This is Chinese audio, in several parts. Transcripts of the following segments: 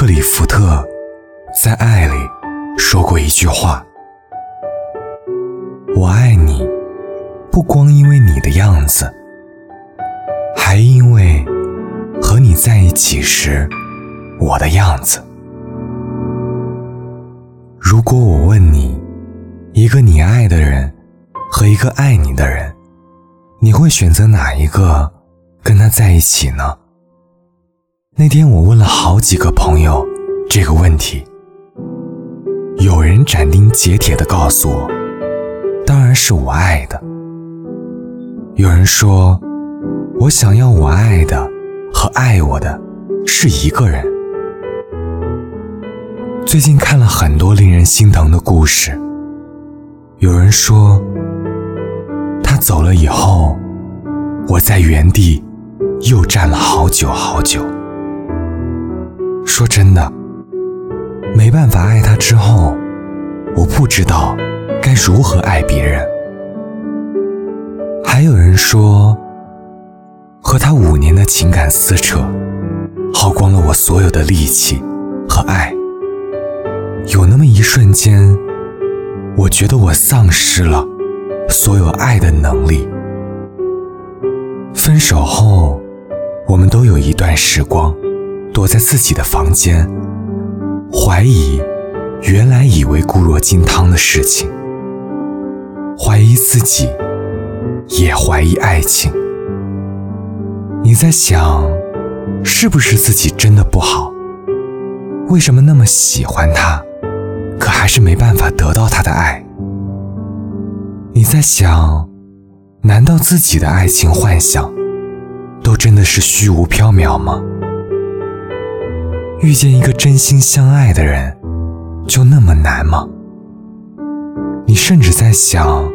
克里福特在《爱》里说过一句话：“我爱你，不光因为你的样子，还因为和你在一起时我的样子。”如果我问你，一个你爱的人和一个爱你的人，你会选择哪一个跟他在一起呢？那天我问了好几个朋友这个问题，有人斩钉截铁地告诉我，当然是我爱的。有人说，我想要我爱的和爱我的是一个人。最近看了很多令人心疼的故事，有人说，他走了以后，我在原地又站了好久好久。说真的，没办法爱他之后，我不知道该如何爱别人。还有人说，和他五年的情感撕扯，耗光了我所有的力气和爱。有那么一瞬间，我觉得我丧失了所有爱的能力。分手后，我们都有一段时光。躲在自己的房间，怀疑原来以为固若金汤的事情，怀疑自己，也怀疑爱情。你在想，是不是自己真的不好？为什么那么喜欢他，可还是没办法得到他的爱？你在想，难道自己的爱情幻想，都真的是虚无缥缈吗？遇见一个真心相爱的人，就那么难吗？你甚至在想，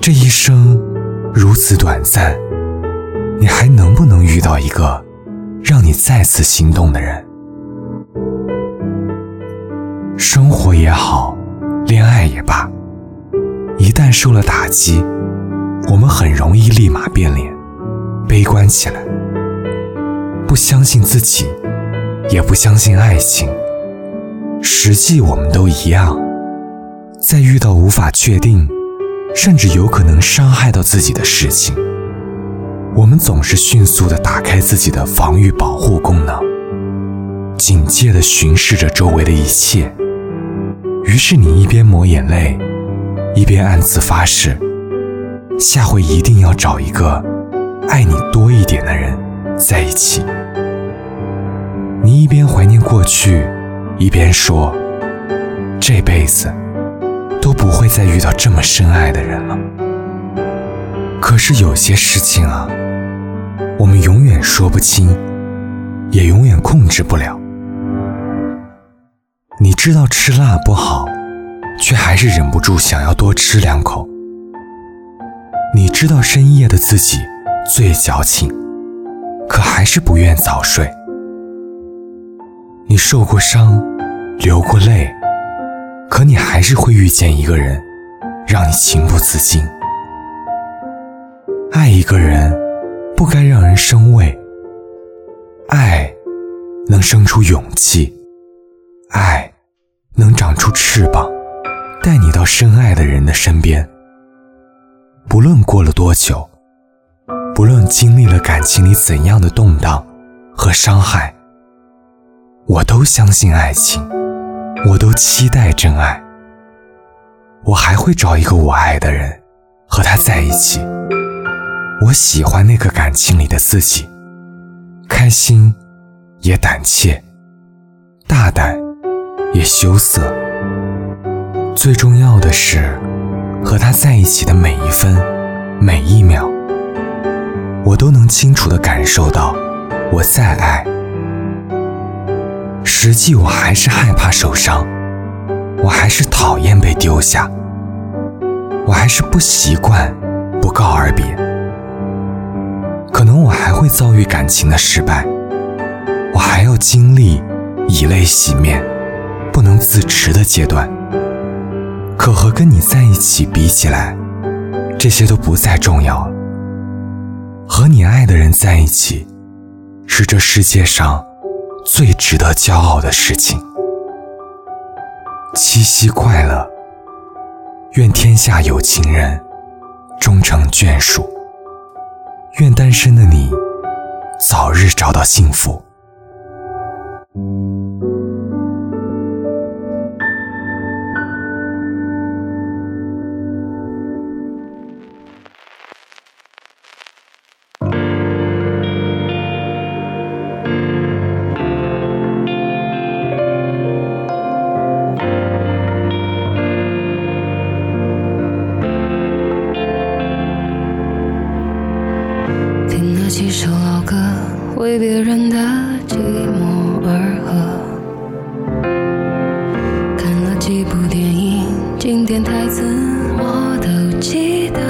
这一生如此短暂，你还能不能遇到一个让你再次心动的人？生活也好，恋爱也罢，一旦受了打击，我们很容易立马变脸，悲观起来，不相信自己。也不相信爱情，实际我们都一样，在遇到无法确定，甚至有可能伤害到自己的事情，我们总是迅速的打开自己的防御保护功能，警戒的巡视着周围的一切。于是你一边抹眼泪，一边暗自发誓，下回一定要找一个爱你多一点的人在一起。你一边怀念过去，一边说：“这辈子都不会再遇到这么深爱的人了。”可是有些事情啊，我们永远说不清，也永远控制不了。你知道吃辣不好，却还是忍不住想要多吃两口。你知道深夜的自己最矫情，可还是不愿早睡。受过伤，流过泪，可你还是会遇见一个人，让你情不自禁。爱一个人，不该让人生畏。爱，能生出勇气，爱，能长出翅膀，带你到深爱的人的身边。不论过了多久，不论经历了感情里怎样的动荡和伤害。我都相信爱情，我都期待真爱。我还会找一个我爱的人，和他在一起。我喜欢那个感情里的自己，开心，也胆怯，大胆，也羞涩。最重要的是，和他在一起的每一分，每一秒，我都能清楚地感受到我在爱。实际我还是害怕受伤，我还是讨厌被丢下，我还是不习惯不告而别。可能我还会遭遇感情的失败，我还要经历以泪洗面、不能自持的阶段。可和跟你在一起比起来，这些都不再重要。和你爱的人在一起，是这世界上。最值得骄傲的事情。七夕快乐，愿天下有情人终成眷属，愿单身的你早日找到幸福。为别人的寂寞而喝。看了几部电影，经典台词我都记得。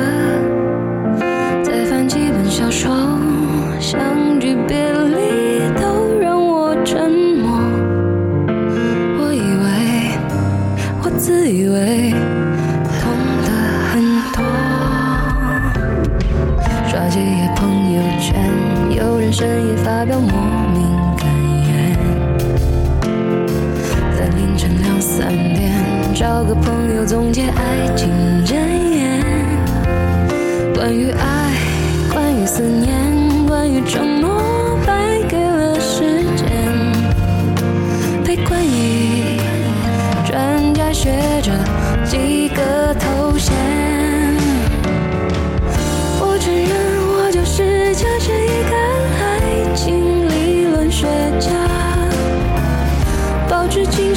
深夜发表莫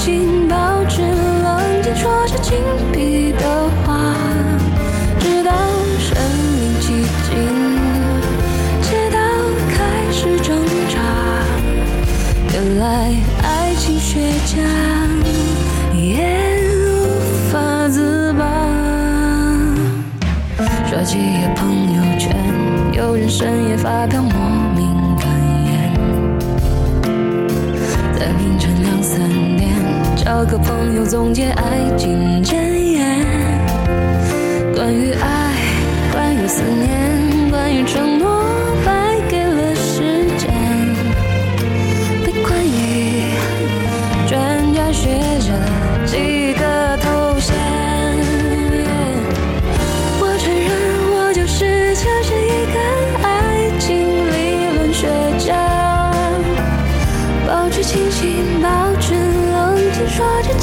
清醒，保持冷静，说着紧闭的话，直到身临其境，直到开始挣扎。原来爱情学家也无法自拔。刷几页朋友圈，有人深夜发表莫名感言，在凌晨两三。找个朋友总结爱情箴言，关于爱，关于思念，关于承诺，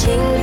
家，